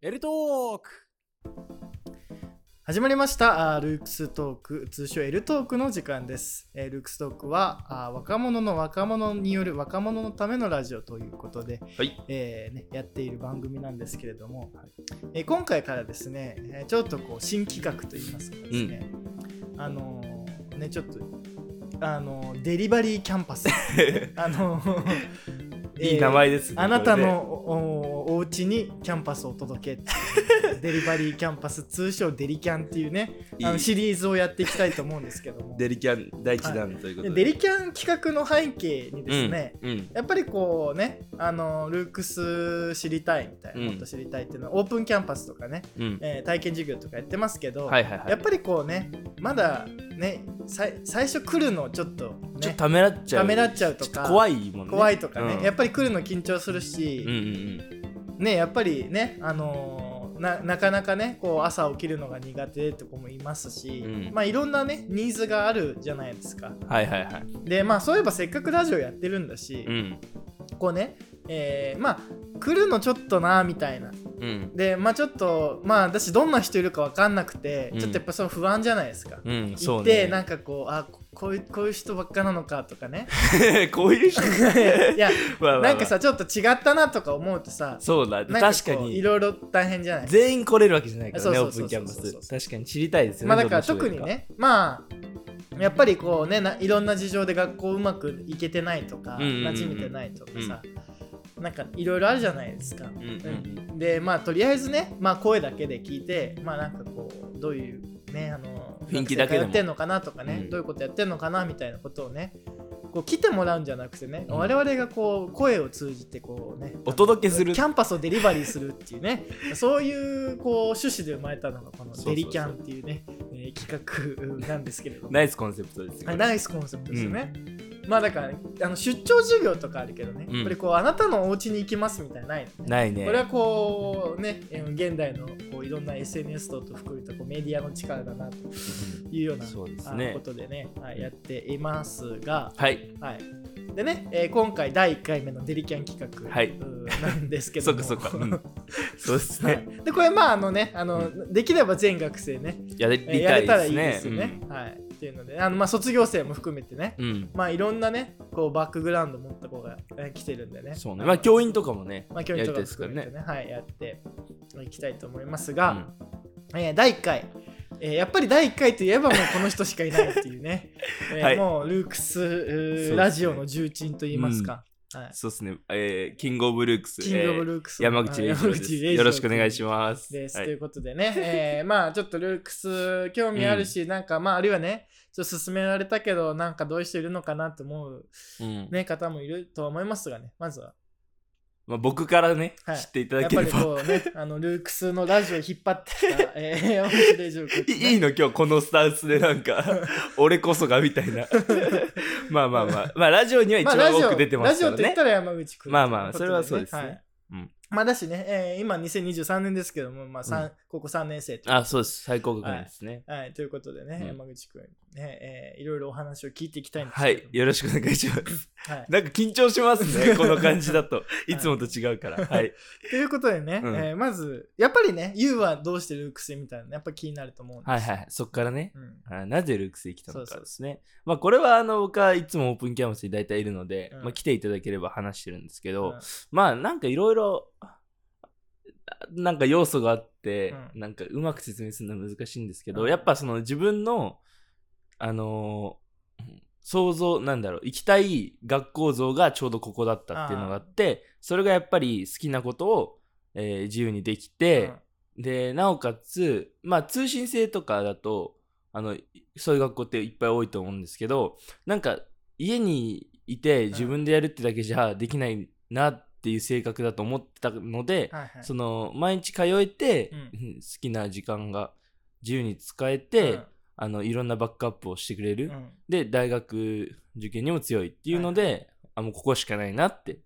エルトーク。始まりました。ルークストーク通称エルトークの時間です、えールークストークは若者の若者による若者のためのラジオということで、はい。えーね、やっている番組なんですけれども、えー今回からですね、えーちょっとこう新企画といいますかですね、あのーねちょっとあのーデリバリーキャンパス。あのーいい名前ですね。あなたのおおお家にキャンパスをお届け デリバリーキャンパス通称デリキャンっていうねいいあのシリーズをやっていきたいと思うんですけども デリキャン第一弾ということでで。デリキャン企画の背景にですね、うん。うん。やっぱりこうねあのルークス知りたいみたいな、うんもっと知りたいっていうのはオープンキャンパスとかね、うん。えー体験授業とかやってますけど、はいはいはい。やっぱりこうねまだねさい最初来るのちょっとねちょっとためらっちゃう。ためらっちゃうとか怖いもんね。怖いとかね、うんやっぱり来るの緊張するし、うんうんねやっぱりねあのーななかなかねこう朝起きるのが苦手って子もいますし、うんまあいろんなねニーズがあるじゃないですかうん。はいはいはい。でまあそういえばせっかくラジオやってるんだし、うん。こうねえーまあ来るのちょっとなみたいなうん。でまあちょっとまあ私どんな人いるか分かんなくて、うんちょっとやっぱその不安じゃないですか、うん。行そうってね。なんかこうあここういうこういう人ばっかなのかとかね こういう人？いやまあまあまあなんかさちょっと違ったなとか思うとさそうだ。確かこういに。ろいろ大変じゃない？全員来れるわけじゃないからね、オープンキャンパス。確かに知りたいですよね。まあだから特にねまあやっぱりこうねないろんな事情で学校うまくいけてないとか、うんうんうん馴染めてないとかさ、なんかいろいろあるじゃないですか、んうんうん。でまあとりあえずね、まあ、声だけで聞いてまあなんかこうどういうねあの雰囲気だけやってんのかなとかね、うん。どういうことやってんのかなみたいなことをねこう来てもらうんじゃなくてね、うん。我々がこう声を通じてこうねお届けする。キャンパスをデリバリーするっていうね そういうこう趣旨で生まれたのがこのそうそうそう。デリキャンっていうねえー企画なんですけれども。ナイスコンセプトですよ。はい。ナイスコンセプトですよね、まあだからあの出張授業とかあるけどね、うん。やっぱりこうあなたのお家に行きますみたいなのないのね。ないね。これはこうねえー現代のこういろんな SNS 等と含めたこうメディアの力だなというようなそうですあねことでね、はい、やっていますが、はい。はい、でね、えー今回第1回目のデリキャン企画、はい。なんですけども。そっかそっか。うん。そうですはね。い、でこれまああのねあの、できれば全学生ね、やりえーやたれたらいいいですね。ですよね、はいっていうのであのまあ卒業生も含めてねうん。うん。まあいろんなねこうバックグラウンド持った子が、えー来てるんでねそうね。まあ教員とかもね、まあ教員とかも含めてね。ねはいやっていきたいと思いますが、えー第1回、えーやっぱり第1回といえばもうこの人しかいないっていうね、えーはいもうルークス、ラジオの重鎮といいますか、はいそうですね。えーキングオブルークス。キングオブールークス、山口礼二郎です。よろしくお願いしまます。す。です、はいということでね、えーまあちょっとルークス興味あるし、なんかまああるいはね、ちょ勧められたけど、なんかどういう人いるのかなと思う、うん。ね、方もいるとは思いますがね、まずは。まあ、僕からね、はい。知っていたやっぱりだければ。こうね、あのルークスのラジオを引っ張ってきた、えー、山口礼二郎君、いいの今日このスタンスでなんか 俺こそがみたいな。まあまあまあ。まあラジオには一まあ、ラジオ番多く出てますからね。ラジオって言ったら山口君、まあまあそれはそうですね。はい。うん。まあだしね、えー今2023年ですけども、まあ三うん。高校3年生というあそうです。最高学年ですね。はい、ということでね、うん。山口君、ねえーいろいろお話を聞いていきたいんですはけどいよろしくお願いします。はい、なんか緊張しますね この感じだと。い。つもと違うから。はい。ということでね、うん。えーまず、やっぱりね、ユウはどうしてルークスみたいなのやっぱ気になると思うんですはいはいそっからね。うん。あなぜルークスに来たのそうそうかですねまあこれはあの僕はいつもオープンキャンパスに大体いるので、うん。まあ来ていただければ話してるんですけど、うん。まあなんかいろいろなんか要素があって、うん。なんかうまく説明するのは難しいんですけど、うん。やっぱその自分のあのー想像なんだろう行きたい学校像がちょうどここだったっていうのがあってそれがやっぱり好きなことを、えー自由にできて、でなおかつまあ通信制とかだとあのそういう学校っていっぱい多いと思うんですけどなんか家にいて自分でやるってだけじゃできないなっていう性格だと思ってたので、はいはい。その毎日通えて、うん。うん好きな時間が自由に使えて、うんあのいろんなバックアップをしてくれる、うん。で大学受験にも強いっていうので、あもうここしかないなって。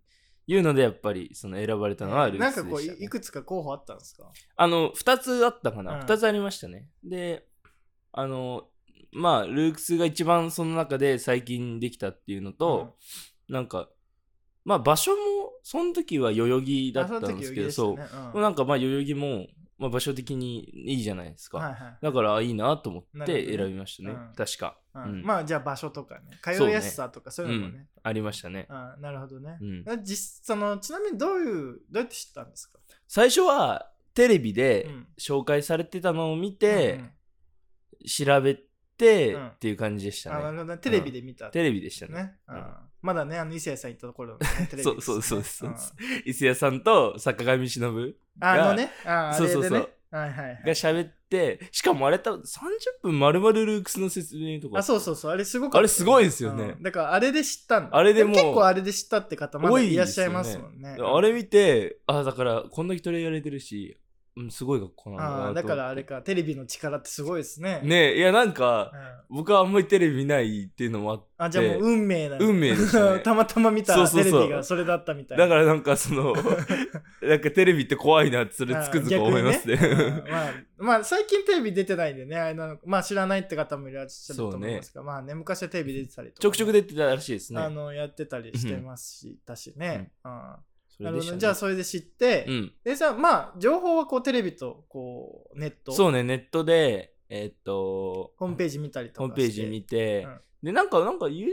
いうのでやっぱりその選ばれたのはルーなんかこうクスでした、ね、いいくつか候補あったんですか？あの2つあったかな、うん。2つありましたね。であのまあルークスが一番その中で最近できたっていうのと、なんかまあ場所もその時は代々木だったんですけどそう、うなんかまあ代々木も、まあ、場所的にいいじゃないですか、はいはい。だからあいいなと思って選びましたね。うん。確か、うん。うん。まあじゃあ場所とかね。通いやすさとかそういうのもね。ありましたね、あなるほどね。うん、実そのちなみにどういうどうやって知ったんですか？最初はテレビでうん。紹介されてたのを見うんてうん。調べてうん。っていう感じでしたあなるね、ほどね。テレビで見た。テレビでしたね。ね。うん。あまだねあの伊勢谷さん行ったところのね テレビそうそうそうそうう。ん。伊勢谷さんと坂上忍あのねああそうそうそう。れでねはいはいはい。が喋ってしかもあれ多分30分丸々ルークスの説明とか。あそうそうそう。あれすごかったあれすごいですよね。うん。だからあれで知ったんだあれでもう結構あれで知ったって方まだ多いいらっしゃいますもんね。あれ見てあだからこんだけ取り上げられてるし、うん、すごい学校なんだ。だからあれかテレビの力ってすごいですね。ねえいやなんかうん。僕はあんまりテレビ見ないっていうのもあって。あじゃあもう運命なの運命でしたね。たまたま見たテレビがそれだったみたいな。だからなんかその なんかテレビって怖いなってそれつくづく思いますね。ね。うんまあ、まあ最近テレビ出てないんでねあれなのまあ知らないって方もいらっしゃると思いますが、まあね昔はテレビ出てたりとかね、ちょくちょく出てたらしいですね。あのやってたりしてますし、だしね、うん。それでしたねなるほど。じゃあそれで知って、うん。でさまあ情報はこうテレビとこうネット。そうねネットでえーっとホームページ見たりとかホームページ見て、うん。でなんかなんか YouTube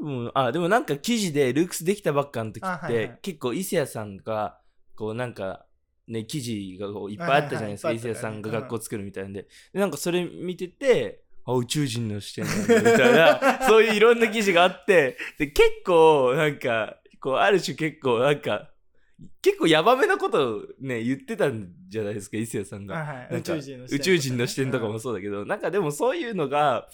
もあでもなんか記事でルークスできたばっかの時って、あはいはい。結構伊勢谷さんがこうなんかね記事がこういっぱいあったじゃないですか、伊勢はいはいはい谷さんが学校作るみたいなんで,、でなんかそれ見ててあ宇宙人の視点なんだみたいな そういういろんな記事があってで結構なんかこうある種結構なんか結構ヤバめなことをね言ってたんじゃないですか伊勢谷さんが。はい宇宙人の視点とかね宇宙人の視点とかもそうだけど、なんかでもそういうのが、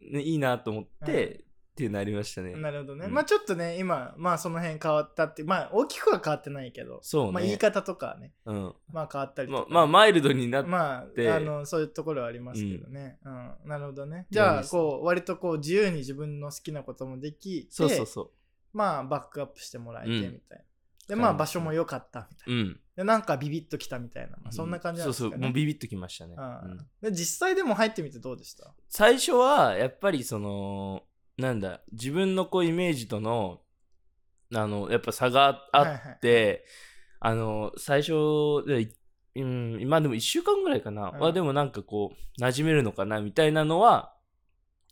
ね、いいなと思って、うんっていうのありましたね。なるほどね、うんまあちょっとね今まあその辺変わったってまあ大きくは変わってないけど、そうね。まあ言い方とかはねうん。まあ変わったりとか、まあ、まあ、マイルドになって、まてあ、あのそういうところはありますけどね。うん、なるほどね。じゃあ、こう、割とこう、自由に自分の好きなこともできて、そうそうそまあ、バックアップしてもらえてうんみたいな。で、まあ、場所も良かったみたう。いな。うん。で、なんかビビッときたみたいな。まあ、そんな感じなんですか、ねそうそう、もうビビッときましたね。うんうんで、実際でも入ってみてどうでした？最初は、やっぱりその、なんだ、自分のこうイメージとの、あの、やっぱ差があはいはいって、あの、最初で、うん、今でも1週間ぐらいかな、うんはでもなんかこう、馴染めるのかなみたいなのは、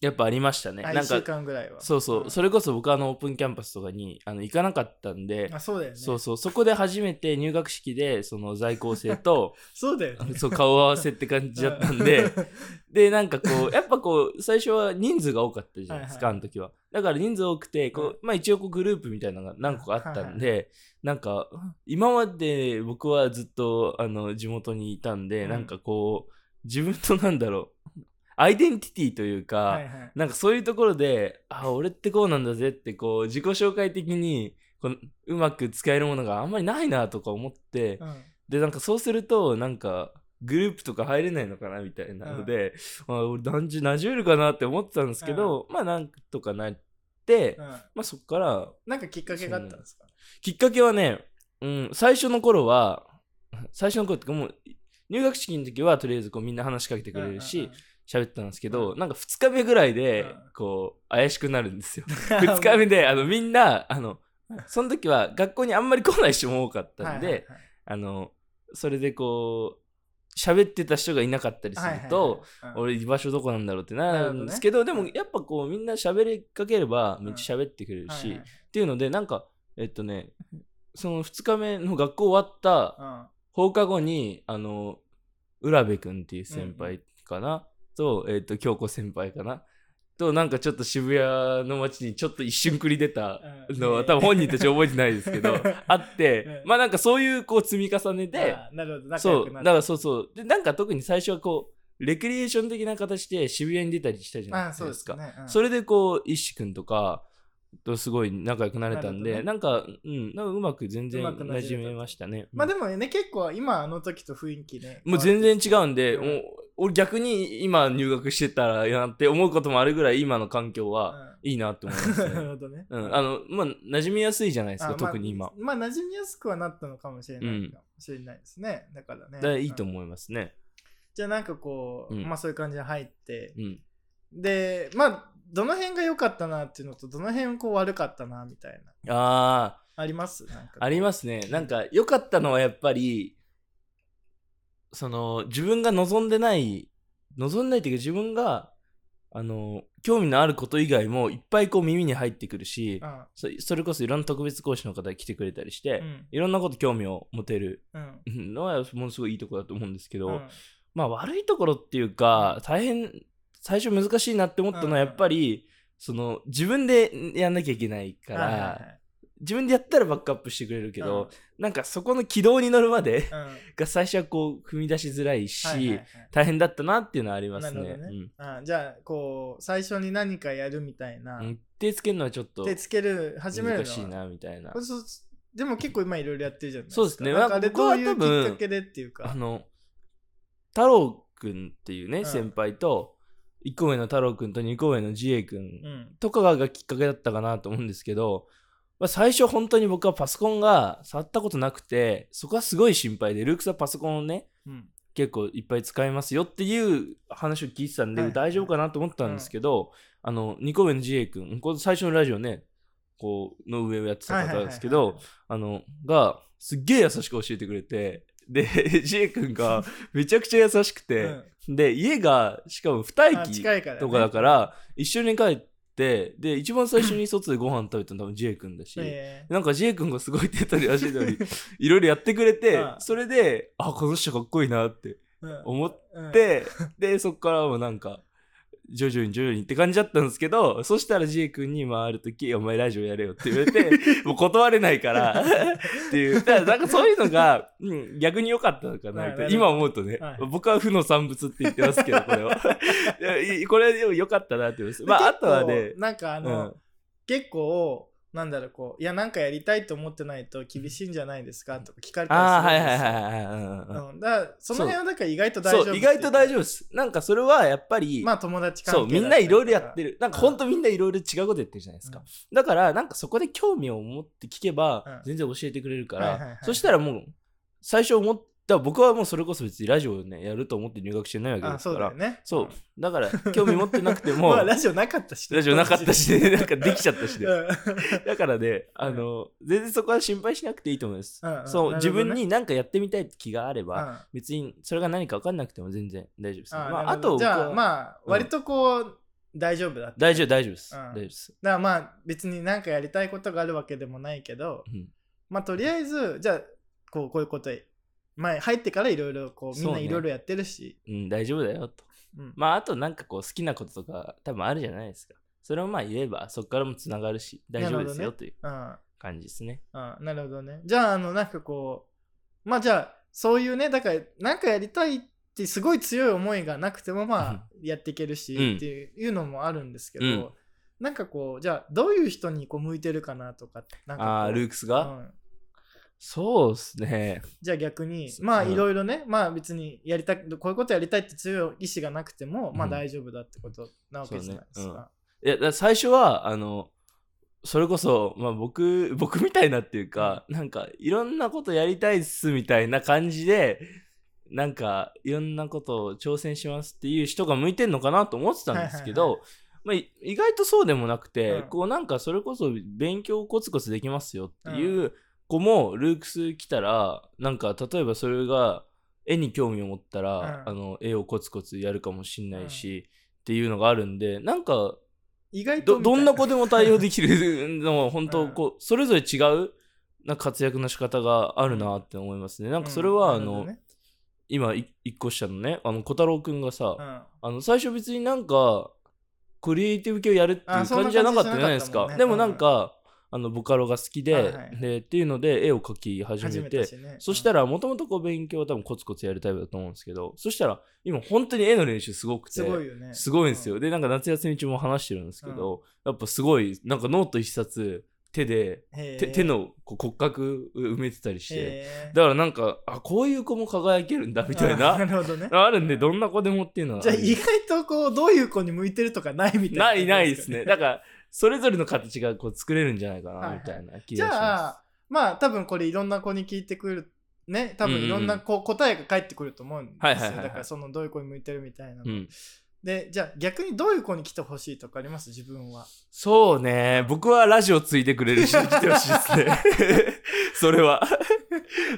やっぱありましたね。あ1なんか週、間ぐらいは。そうそう、んそれこそ僕あのオープンキャンパスとかにあの行かなかったんで、あ、そうだよね。そうそう、そこで初めて入学式で、その在校生と、そうだよね。そう顔合わせって感じだったんで、で、なんかこう、やっぱこう、最初は人数が多かったじゃないですか、はいあの時は。だから人数多くて、こう、うんまあ一応こうグループみたいなのが何個かあったんで、なんか、今まで僕はずっと、あの、地元にいたんで、うんなんかこう、自分となんだろう、アイデンティティというか、はいはい。なんかそういうところで、あ、俺ってこうなんだぜって、こう、自己紹介的に、このうまく使えるものがあんまりないなとか思って、うん。で、なんかそうすると、なんか、グループとか入れないのかなみたいなので、まあ、俺、男児馴染めるかなって思ってたんですけど、まあ、なんとかなって、うん。まあ、そっから、なんかきっかけがあったんですか？きっかけはね、うん、最初の頃は、最初の頃っていうかもう、入学式の時はとりあえずこうみんな話しかけてくれるし、喋ってたんですけど、うなんか2日目ぐらいでうん、こう、怪しくなるんですよ。うん2日目で、あの、みんな、あの、その時は学校にあんまり来ない人も多かったんで、はいはいはい。あの、それでこう、喋ってた人がいなかったりすると、はいはいはい、俺居場所どこなんだろうってなるんですけど、でもやっぱこうみんな喋りかければめっちゃ喋ってくれるし、はいはいっていうのでなんか、えっとね、その2日目の学校終わったうん。放課後に、あの、浦部君っていう先輩かな、と、えっと、京子先輩かな。と、なんかちょっと渋谷の街にちょっと一瞬繰り出たのは、うん多分本人たち覚えてないですけど、あって、うん。まあなんかそういうこう積み重ねで、なるほど仲そう、だからそうそう。で、なんか特に最初はこう、レクリエーション的な形で渋谷に出たりしたじゃないですすね、うん。それでこう、石君とかとすごい仲良くなれたんで、ななんか、うん、なんかうまく全然馴染めましたね。まあでもね結構今あの時と雰囲気ねもう全然違うんで、俺逆に今入学してたらなって思うこともあるぐらい今の環境はうん。いいなって思います なるね。ほどね。うん、あの、まあ、馴染みやすいじゃないですか、あ特に今。まあ、まあ馴染みやすくはなったのかもしれないうんかもしれない。ですね、だからね。だからいいとうん。思いますね。じゃあなんかこう、うん。まあそういう感じで入ってうん。でまあどの辺が良かったなっていうのとどの辺こう悪かったなみたいな。ああります？なんかあ、ありますね。なんか良かったのはやっぱり、その自分が望んでない、望んでないっていうか自分が、あの、興味のあること以外もいっぱいこう耳に入ってくるし、うん。そそれこそいろんな特別講師の方が来てくれたりして、うん。いろんなこと興味を持てるうん。のはものすごいいいところだと思うんですけど、うん。まあ悪いところっていうか大変最初難しいなって思ったのはやっぱり、その自分でやんなきゃいけないから、自分でやったらバックアップしてくれるけど、なんかそこの軌道に乗るまでうん。うんが最初はこう踏み出しづらいし、はいはいはい大変だったなっていうのはありますね。なるほどね。あじゃあこう最初に何かやるみたいな、うん。うん手つけるのはちょっと手つける始めるのは。難しいなみたいな。でも結構今いろいろやってるじゃないですか。そうですね。なんかあれどういう多分きっかけでっていうか。あの太郎くんっていうね、うん。先輩と1個上の太郎くんと2個上の自衛くんうん。とかがきっかけだったかなと思うんですけど、まあ、最初本当に僕はパソコンが触ったことなくてそこはすごい心配でルークスはパソコンをねうん。結構いっぱい使いますよっていう話を聞いてたんで、はい。大丈夫かなと思ったんですけど、あの2個上の自衛くん最初のラジオねこうの上をやってた方ですけど、あのがすっげえ優しく教えてくれてで自衛くんがめちゃくちゃ優しくて、で家がしかも二あ駅とかだから、一緒に帰ってで一番最初に外でご飯食べたの多分自衛くんだし、えなんか自衛くんがすごい手取り足取り いろいろやってくれてうん。それであこの人かっこいいなってー思っうん。て、でそっからもなんか徐々に徐々にって感じだったんですけどそしたら自衛くんにまあある時「お前ラジオやれよ」って言われて もう断れないから っていう。だからなんかそういうのが、うん、逆に良かったのかなはい今思うとね、はい。僕は負の産物って言ってますけどこれを。いやいこれでも良かったなって思います。まああとはねなんかあの、うん。結構なんだろうこういやなんかやりたいと思ってないと厳しいんじゃないですかとか聞かれたあありするんですよ。はいはいはいはい。うんうん。うん。うんだからその辺はだから意外と大丈夫そう意外と大丈夫夫です。なんかそれはやっぱり、まあ友達関係そうみんないろいろやってる。るなんかほんとみんないろいろ違うことやってるじゃないですか、だからなんかそこで興味を持って聞けばうん。全然教えてくれるから、はいはいはい。そしたらもう最初思った僕はもうそれこそ別にラジオをねやると思って入学してないわけあですから。そうだよね。そう。だから興味持ってなくても まあラジオなかったしね。ラジオなかったしね。なんかできちゃったしね。うん。だからねあの全然そこは心配しなくていいと思います、うんうん。そう、自分に何かやってみたい気があれば、うん。別にそれが何か分かんなくても全然大丈夫です、ねあまあ、あなるほど。じゃあまあうん割とこう大丈夫だ大丈夫大丈夫です、うん。大丈夫です。だからまあ別に何かやりたいことがあるわけでもないけど、うん。まあとりあえずじゃあこうこういうこと前入ってからいろいろこうみんないろいろやってるし。うん、大丈夫だよと。うん。まあ、あとなんかこう好きなこととか多分あるじゃないですか。それをまあ言えばそこからもつながるし大丈夫ですよねといううん感じですね。あなるほどね。じゃあ、あの、なんかこう、まあじゃあ、そういうね、だから、なんかやりたいってすごい強い思いがなくても、まあ、やっていけるし、うん。っていうのもあるんですけど、うん。なんかこう、じゃあ、どういう人にこう向いてるかなとか、なんかああ、ルークスが、うんそうですね。じゃあ逆に、まあうんいろいろね、まあ別にやりたく、こういうことやりたいって強い意志がなくても、まあうん。大丈夫だってことなわけじゃないですそうね。か。いや、最初は、あの、それこそ、まあ僕、僕みたいなっていうか、なんかいろんなことやりたいっすみたいな感じで、なんかいろんなことを挑戦しますっていう人が向いてんのかなと思ってたんですけど、はいはいまあ、い意外とそうでもなくて、うん。こうなんかそれこそ勉強コツコツできますよっていう子もルークス来たらなんか例えばそれが絵に興味を持ったら、うん。あの絵をコツコツやるかもしんないし、っていうのがあるんでなんか意外とどどんな子ででも対応できるのは 本うん。当こうそれぞれ違うな活躍の仕方があるなって思いますね。なんかそれはあの、今い一個下のねあの小太郎くんがさ、あの最初別になんかクリエイティブ系をやるっていう感じじゃなかったじゃないですか。でもなんか、あのボカロが好きで,、はいはいでっていうので絵を描き始めてね。そしたら、らもともとこう勉強は多分コツコツやるタイプだと思うんですけどそしたら今本当に絵の練習すごくてすごいよね。んですよ。でなんか夏休み中も話してるんですけど、やっぱすごいなんかノート一冊手で。手手のこう骨格埋めてたりしてだからなんかあこういう子も輝けるんだみたいあななるほどね。あるんでどんな子でもっていうのはじゃある意外とこうどういう子に向いてるとかないみたいな。ないないですね。だから、それぞれの形がこう作れるんじゃないかな、はいはいみたいな気じがしまゃあまあ多分これいろんな子に聞いてくるね多分いろんなこう答えが返ってくると思うんですよ。はいはいはいはいだからそのどういう子に向いてるみたいな。うん。でじゃあ逆にどういう子に来てほしいとかあります？自分はそうね。僕はラジオついてくれる人に来てほしいですね。それは。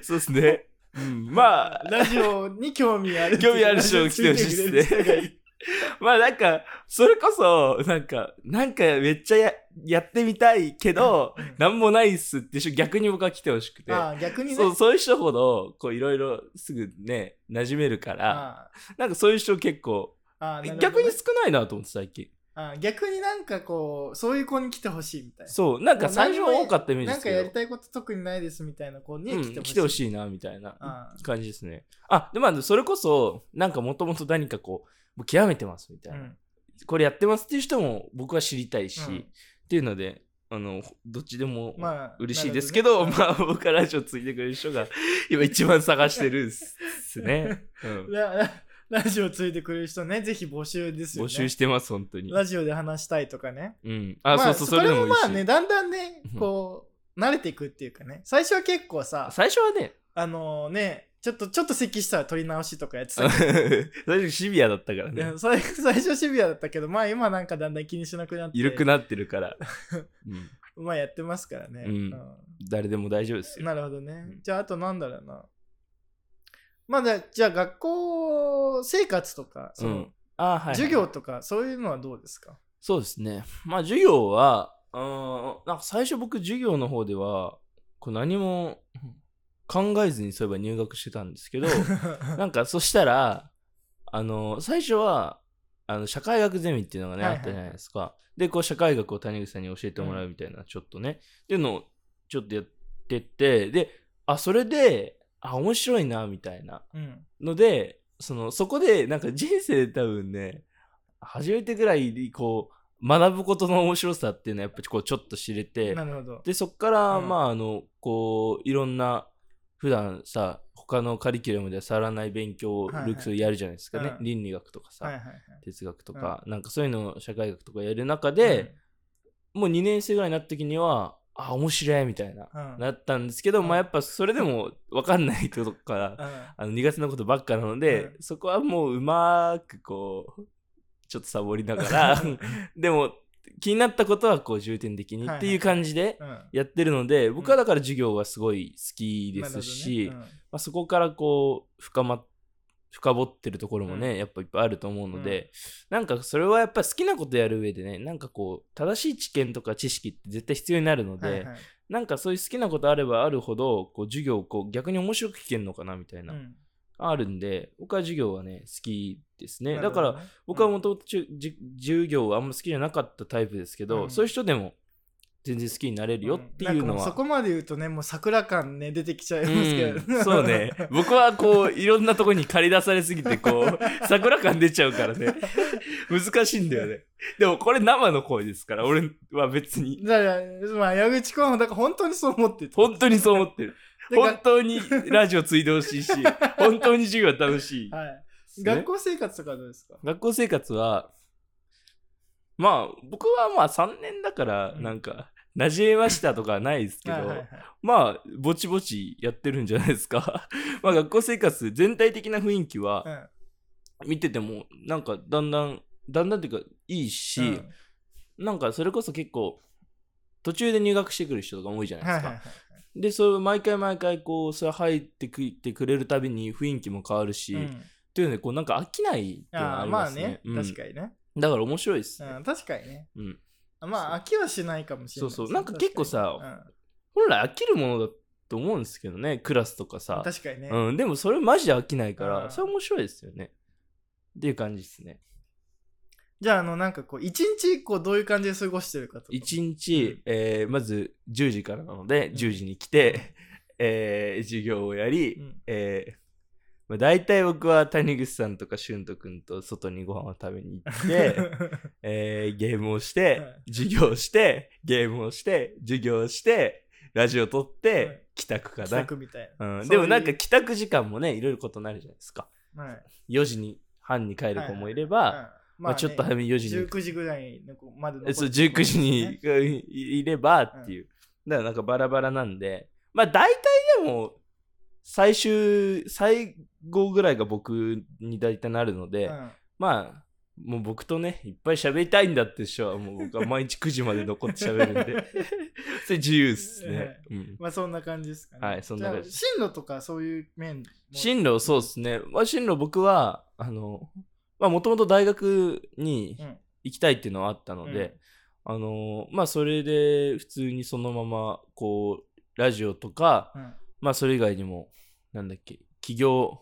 そうですね。うん、まあ、ラジオに興味ある 興味ある人に来てほしいですね まあなんか、それこそ、なんか、なんかめっちゃややってみたいけど、なんもないっすって人逆に僕は来てほしくて。ああ逆にね。そう、そういう人ほど、こういろいろすぐね、馴染めるから、あなんかそういう人結構、ああ逆に少ないなと思って最近。ああ逆になんかこうそういう子に来てほしいみたいな。そう、なんか最初は多かったイメージですけど。なんかやり、たいこと特にないですみたいな子にうん、来てほしい、来てほしいな、みたいなあ感じですね。あ、でもまあそれこそ、なんかもともと何かこう、もう極めてますみたいな。うん。これやってますっていう人も僕は知りたいし、うん。っていうので、あの、どっちでもまあ嬉しいですけど、なるほまあ僕はラジオついてくれる人が 今一番探してるっすね。うん、ラジオついてくれる人ねぜひ募集ですよね。募集してます、本当に。ラジオで話したいとかね。うん。あ、まそうそう、それでもまあねだんだんねうん。こう慣れていくっていうかね。最初は結構さ最初はね、あのねちょっとちょっと咳したら取り直しとかやってた最けど 初シビアだったからいねや。最 最初シビアだったけどまあ今なんかだんだん気にしなくなって緩くなってるから。うん、まあやってますからね、うん誰でも大丈夫ですよ。なるほどね、うんじゃああとなんだろうなまあだじゃあ学校生活とかその、うん。あはい、はい。授業とかそういうのはどうですか？そうですね。まあ授業は、うーんなんか最初僕授業の方では、こう何も考えずにそういえば入学してたんですけど、なんかそしたら、あの、最初は、あの、社会学ゼミっていうのがね、はいはいあったじゃないですか。で、こう社会学を谷口さんに教えてもらうみたいな、ちょっとね。っていうのをちょっとやってって、で、あ、それで、あ、面白いな、みたいな。うん。ので、その、そこで、なんか人生で多分ね、初めてぐらい、こう、学ぶことの面白さっていうのはやっぱりこうちょっと知れて、なるほど。で、そっから、うん。まあ、あの、こう、いろんな、普段さ、他のカリキュラムでは触らない勉強をはいはい。ルクスやるじゃないですかね。うん。倫理学とかさ、はいはいはい。哲学とか、なんかそういうのを社会学とかやる中で、もう2年生ぐらいになった時には、あ、面白いみたいな、うん。なったんですけど、うん。まあやっぱそれでも分かんないことから、うん。あの苦手なことばっかなので、うん。そこはもううまくこう、ちょっとサボりながら、でも気になったことはこう重点的にっていう感じでうん。やってるので、僕はだから授業はすごい好きですし、まあ、そこからこう深ま深掘ってるところもね、うん。やっぱいっぱいあると思うので、なんかそれはやっぱ好きなことやる上でねなんかこう正しい知見とか知識って絶対必要になるので、なんかそういう好きなことあればあるほどこう授業をこう逆に面白く聞けるのかなみたいな、うんあるんで僕は授業はね好きですね。なだから僕はもともとじ授業はあんま好きじゃなかったタイプですけど、うん。そういう人でも全然好きになれるよっていうのは、そこまで言うとねもう桜感ね出てきちゃいますけど、うん。そうね。僕はこういろんなとこに借り出されすぎてこう桜感出ちゃうからね。難しいんだよね。でもこれ生の声ですから俺は別に。だからまあ矢口君はだから本当にそう思ってて本当にそう思ってる。で本当にラジオついてほしいし 本当に授業は楽しい、はい。ね。学校生活とかどうですか？学校生活はまあ僕はまあ3年だからうん。なんか馴染めましたとかはないですけど、はいはいはい。まあぼちぼちやってるんじゃないですか。まあ学校生活全体的な雰囲気は見ててもなんかだんだんだんだんっていうかいいし、うん。なんかそれこそ結構途中で入学してくる人とかも多いじゃないですか、はいはいはいでそう毎回毎回こうそれ入ってくってくれるたびに雰囲気も変わるし、っうん。ていうのでこうなんか飽きないっていうのはありますね。まあね、うん。確かにね、だから面白いですね、うん、確かにね。うん、まあ飽きはしないかもしれないそうそう。なんか結構さ確か本来飽きるものだと思うんですけどねクラスとかにさ。うん、確かにね、うん、でもそれマジで飽きないから、うん。それ面白いですよね。っていう感じですねじゃああのなんかこう一日こうどういう感じで過ごしてるかとか。1日、えーまず10時からなので10時に来て、えー授業をやり、うん。えーまあ、大体僕は谷口さんとか俊斗くんと外にご飯を食べに行って、えーゲームをして、はい。授業をしてゲームをして授業をしてラジオ撮って、はい。帰宅か帰な、宅みたいうん、そういう。でもなんか帰宅時間もねいろいろ異なるじゃないですか。な、はい。4時に半に帰る子もいれば、うんまあ、ちょっと早めに4時に。19時ぐらいのこまで残って。そう19時にねいいればっていう、だからなんかバラバラなんで。まあ大体でも最終最後ぐらいが僕に大体なるので、うん。まあもう僕とね、いっぱい喋りたいんだって人は、もう僕は毎日9時まで残って喋るんで、それ自由っすね。うん、まあそんな感じですかね。はいそんな感じ進路とかそういう面も。進路、そうですね。まあ、進路僕は、あの、まあ、もともと大学にうん。行きたいっていうのはあったので、あの、まあ、それで普通にそのまま、こう、ラジオとか、うん。まあ、それ以外にも、なんだっけ、企業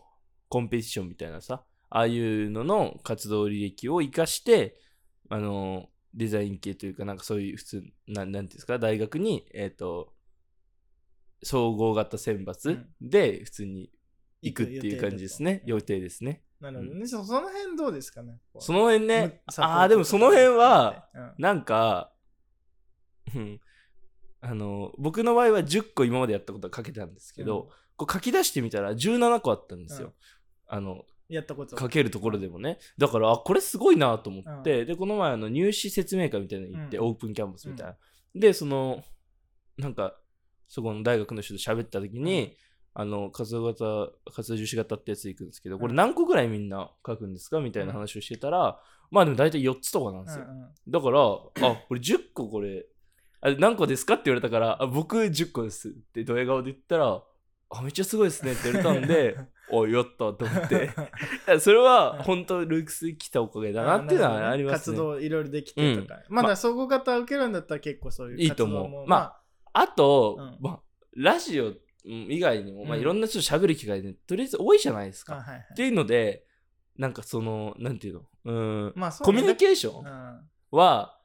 コンペティションみたいなさ、ああいうのの活動履歴を活かして、あの、デザイン系というか、なんかそういう普通、なんなんていうんですか、大学に、えっ、と、総合型選抜で普通に行くっていう感じですね。予定ですね。なるほどね。そその辺どうですかね？その辺ね、ああ、でもその辺は、うん。なんか、うん。あの、僕の場合は10個今までやったことは書けたんですけど、こう書き出してみたら17個あったんですよ。うん。あの、やったこと。書けるところでもね。だから、あ、これすごいなと思って、で、この前、あの、入試説明会みたいなの行って、うん。オープンキャンパスみたいな。で、その、なんか、そこの大学の人と喋った時に、うんあの、活動型、活動重視型ってやつ行くんですけど、これうん何個ぐらいみんな書くんですかみたいな話をしてたら、まあでも大体4つとかなんですよ。うんうんだから、あ、これ10個これ、あ何個ですかって言われたから、あ僕10個ですってドヤ顔で言ったら、あ、めっちゃすごいですねって言われたんで、おやったと思って。それは本当ルークス来たおかげだなっていうのはありますね。活動いろいろできてとか。まだ総合型受けるんだったら結構そういういいと活動も。思うまあと、うんまあ、ラジオ以外にも、まあ、うん。いろんな人と喋る機会で、とりあえず多いじゃないですか。あはいはい。っていうので、なんかその、なんていうの、うん、まあコミュニケーションうん。は、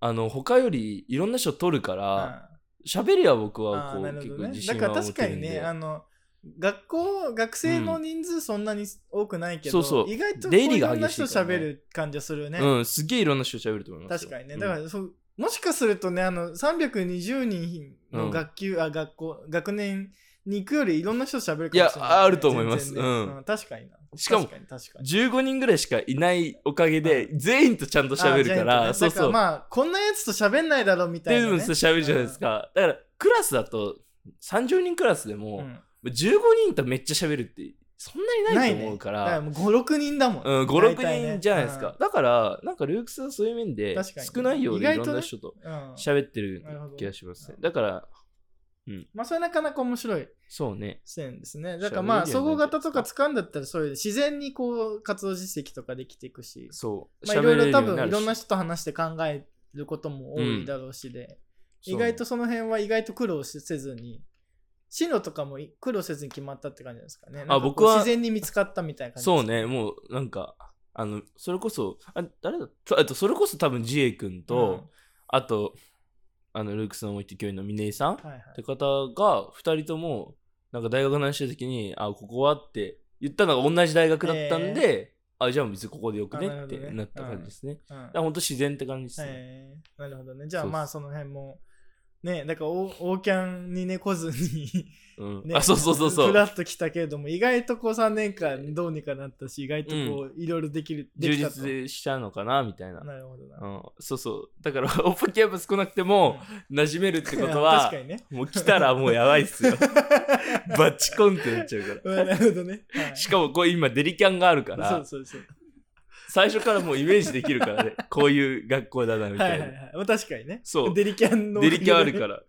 あの、他よりいろんな人取るから、喋りは僕はこう、ね。だ構自信はから持てるんで。確かにね、あの、学校、学生の人数そんなに多くないけど、うんそうそう。意外といろんな人喋る感じがするよね。うん、すげえいろんな人喋ると思いますよ。確かにね。うんだからそう、もしかするとね、あの、320人の学級、あ、学校、学年に行くよりいろんな人喋るかもしれない、いやあると思いますねうん確かにな。しかも確かに確かに。15人ぐらいしかいないおかげで、全員とちゃんと喋るから、あそうそう。まあ、こんなやつと喋んないだろみたいで、な、ね。も喋るじゃないですか。だから、クラスだと、30人クラスでも、うん。15人とめっちゃ喋るって、そんなにないと思うからら、もう5、6人だもん。うん、5、6大体ね人じゃないですか。。だから、なんかルークスはそういう面で、少ないようでいろ意外とねんな人とうん。うん喋ってる気がしますねう。んだから、まあ、それなかなか面白いそうね。線ですね。だからまあ、総合型とか使うんだったら、そういう自然にこう、活動実績とかできていくし、そう。まあ、いろいろ多分、いろんな人と話して考えることも多いだろうしで、意外とその辺は意外と苦労せずに、進路とかも苦労せずに決まったって感じですかね。なんかこう僕は。自然に見つかったみたいな感じそうね、もうなんか、あの、それこそ、あ誰だとあと、それこそ多分、ジエ君と、あと、あの、ルークスのもう一教員の峰井さんっうんはいはい。て方が、二人とも、なんか大学の話した時に、あ、ここはって言ったのが同じ大学だったんで、あ、じゃあ別にここでよくねってあなった感じですね。うん。だからほんと自然って感じですね。えー。なるほどね。じゃあまあその辺も、ね、だからオーキャンにね、来ずに、うんね、あ、そうそうそうそう。ふらっと来たけれども、意外とこう3年間どうにかなったし、意外とこういろいろできる、で充きたと実しちゃうのかなみたいな。なるほどな。うん、そうそう。だから、オープンキャンパス来なくても、馴染めるってことは 確か、にね。もう来たらもうやばいっすよ。バッチコンってなっちゃうから。うんなるほどね。はいしかもこれ今デリキャンがあるからそう、そうそう。最初からもうイメージできるからね。こういう学校だなみたいな。はいはいはい。まあ確かにね。そうデリキャンの。デリキャンあるか。ら。っ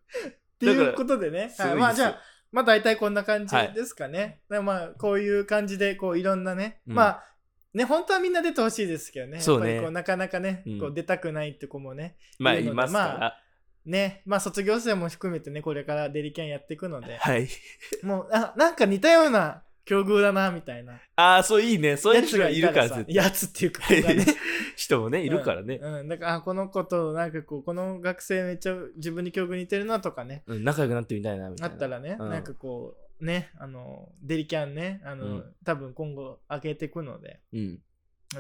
ていうことでね。はいまあじゃあ、まあ大体こんな感じはいですかね。だからまあこういう感じで、こういろんなね。うんまあ、ね、本当はみんな出てほしいですけどね。そうねこうなかなかね、うんこう出たくないって子もね。まあ、いますかまら。ね、まあ卒業生も含めてね、これからデリキャンやっていくので、はい。もう、あ、なんか似たような境遇だな、みたいな。ああ、そういいね。そういう人がいるからやつっていうか、ね。人もね、いるからね。うん、うんだから、あ、この子と、なんかこう、この学生めっちゃ自分に境遇似てるなとかね、うん、仲良くなってみたいな、みたいな。あったらね、うんなんかこう、ね、あの、デリキャンね、あの、うん多分今後開けていくので、うん。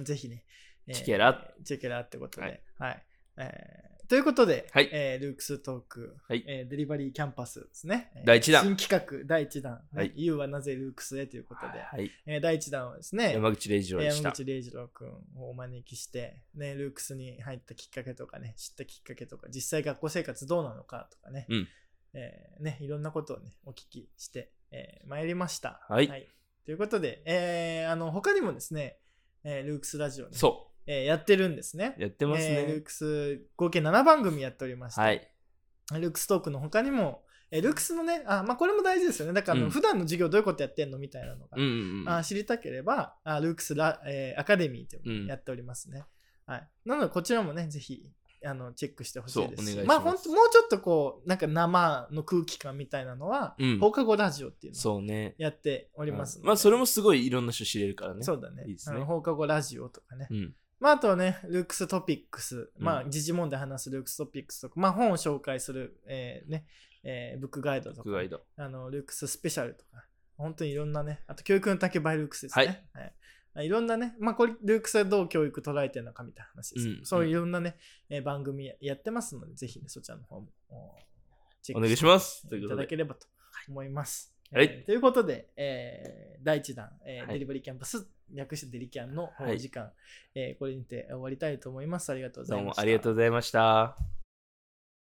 ぜひね、えーチェケラチェケラってことで、ははいい。えーということで、はい。えールークストーク、はい。えーデリバリーキャンパスですね。えー第一弾。新企画第1弾、ね。はい。You はなぜルークスへということで、はい。えー第1弾はですね、山口礼二郎でした。山。口礼二郎君をお招きして、ね、ルークスに入ったきっかけとかね、知ったきっかけとか、実際学校生活どうなのかとかね、うん。えーねいろんなことをね、お聞きして、えー参りました。はい。ということで、えーあの他にもですね、えールークスラジオね、そえーやってるんですね。やってますえールねー。クス合計7番組やっておりまして、はい。ルークストークの他にも、えールークスのね、あ、まあこれも大事ですよね。だからん普段の授業どういうことやってんのみたいなのが、うんうんうん。あ知りたければ、あルークスラ、えーアカデミーというのうんをやっておりますね。はい。なので、こちらもね、ぜひ、あの、チェックしてほしいですし。そうお願いしますまあ、本当もうちょっとこう、なんか生の空気感みたいなのは、うん放課後ラジオっていうのをそうね。やっておりますのでまあ、それもすごいいろんな人知れるからね。そうだね。いいですね放課後ラジオとかね。うん。まあ、あとはね、ルークストピックス、まあ、うん時事問題話すルークストピックスとか、まあ、本を紹介する、えーね、えーブックガイドとか。あの、ルークススペシャルとか、本当にいろんなね、あと教育の竹 by ルークスですね。はい。いろんなね、まあ、これ、ルークスはどう教育捉えてるのかみたいな話ですうんそういういろんなね、えー番組やってますので、ぜひね、そちらの方もおチェッおク願いします。といた。だければと思います。はいえーということで、えー第1弾、えーはいデリバリーキャンパス、略してデリキャンのはいお時間、えーこれにて終わりたいと思います。ありがとうござどういました。もありがとうございました。